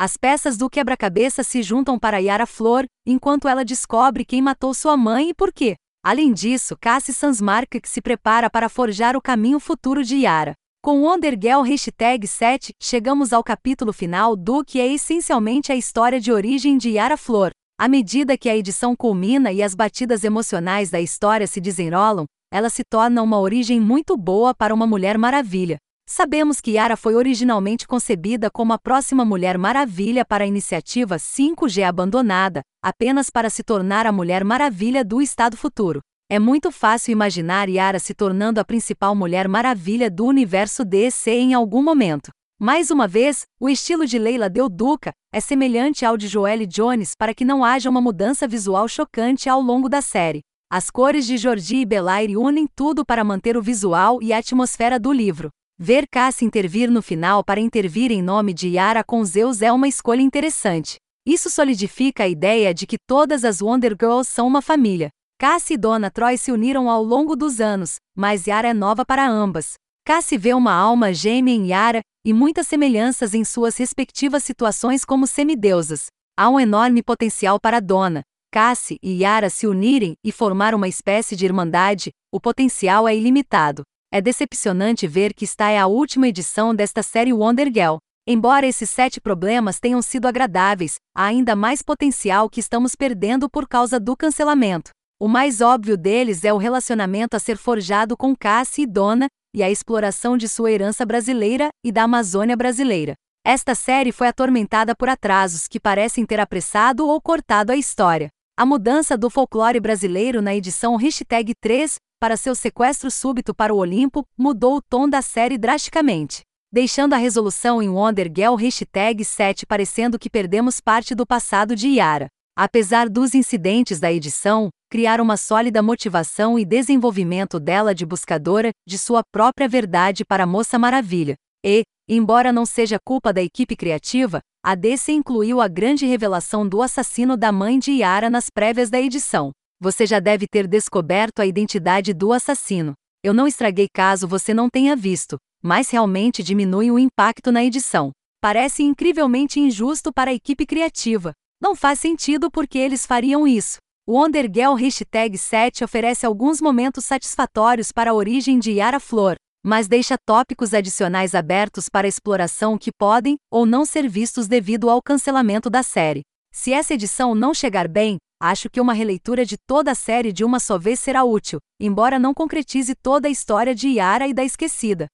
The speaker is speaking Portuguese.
As peças do quebra-cabeça se juntam para Yara Flor, enquanto ela descobre quem matou sua mãe e por quê. Além disso, Cassie Sansmark se prepara para forjar o caminho futuro de Yara. Com Wondergirl Hashtag 7, chegamos ao capítulo final do que é essencialmente a história de origem de Yara Flor. À medida que a edição culmina e as batidas emocionais da história se desenrolam, ela se torna uma origem muito boa para uma Mulher Maravilha. Sabemos que Yara foi originalmente concebida como a próxima Mulher Maravilha para a iniciativa 5G abandonada, apenas para se tornar a Mulher Maravilha do Estado Futuro. É muito fácil imaginar Yara se tornando a principal Mulher Maravilha do universo DC em algum momento. Mais uma vez, o estilo de Leila Del Duca é semelhante ao de Joelle Jones para que não haja uma mudança visual chocante ao longo da série. As cores de Jordi e Belair unem tudo para manter o visual e a atmosfera do livro. Ver Cassie intervir no final para intervir em nome de Yara com Zeus é uma escolha interessante. Isso solidifica a ideia de que todas as Wonder Girls são uma família. Cassie e Dona Troy se uniram ao longo dos anos, mas Yara é nova para ambas. Cassie vê uma alma gêmea em Yara e muitas semelhanças em suas respectivas situações como semideusas. Há um enorme potencial para Dona. Cassie e Yara se unirem e formar uma espécie de irmandade, o potencial é ilimitado. É decepcionante ver que esta é a última edição desta série Wonder Girl. Embora esses sete problemas tenham sido agradáveis, há ainda mais potencial que estamos perdendo por causa do cancelamento. O mais óbvio deles é o relacionamento a ser forjado com Cassie e Donna, e a exploração de sua herança brasileira e da Amazônia brasileira. Esta série foi atormentada por atrasos que parecem ter apressado ou cortado a história. A mudança do folclore brasileiro na edição Hashtag 3 para seu sequestro súbito para o Olimpo mudou o tom da série drasticamente, deixando a resolução em Wonder Girl Hashtag 7 parecendo que perdemos parte do passado de Yara. Apesar dos incidentes da edição, criar uma sólida motivação e desenvolvimento dela de buscadora de sua própria verdade para a Moça Maravilha. E, embora não seja culpa da equipe criativa, a DC incluiu a grande revelação do assassino da mãe de Yara nas prévias da edição. Você já deve ter descoberto a identidade do assassino. Eu não estraguei caso você não tenha visto, mas realmente diminui o impacto na edição. Parece incrivelmente injusto para a equipe criativa, não faz sentido porque eles fariam isso. O Wondergirl Hashtag 7 oferece alguns momentos satisfatórios para a origem de Yara Flor, mas deixa tópicos adicionais abertos para exploração que podem ou não ser vistos devido ao cancelamento da série. Se essa edição não chegar bem, acho que uma releitura de toda a série de uma só vez será útil, embora não concretize toda a história de Yara e da Esquecida.